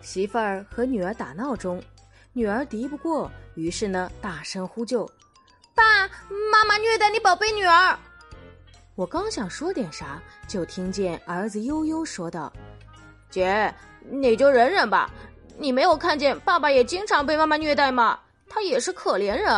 媳妇儿和女儿打闹中女儿敌不过于是呢大声呼救爸妈妈虐待你宝贝女儿。我刚想说点啥就听见儿子悠悠说道姐你就忍忍吧你没有看见爸爸也经常被妈妈虐待吗？他也是可怜人。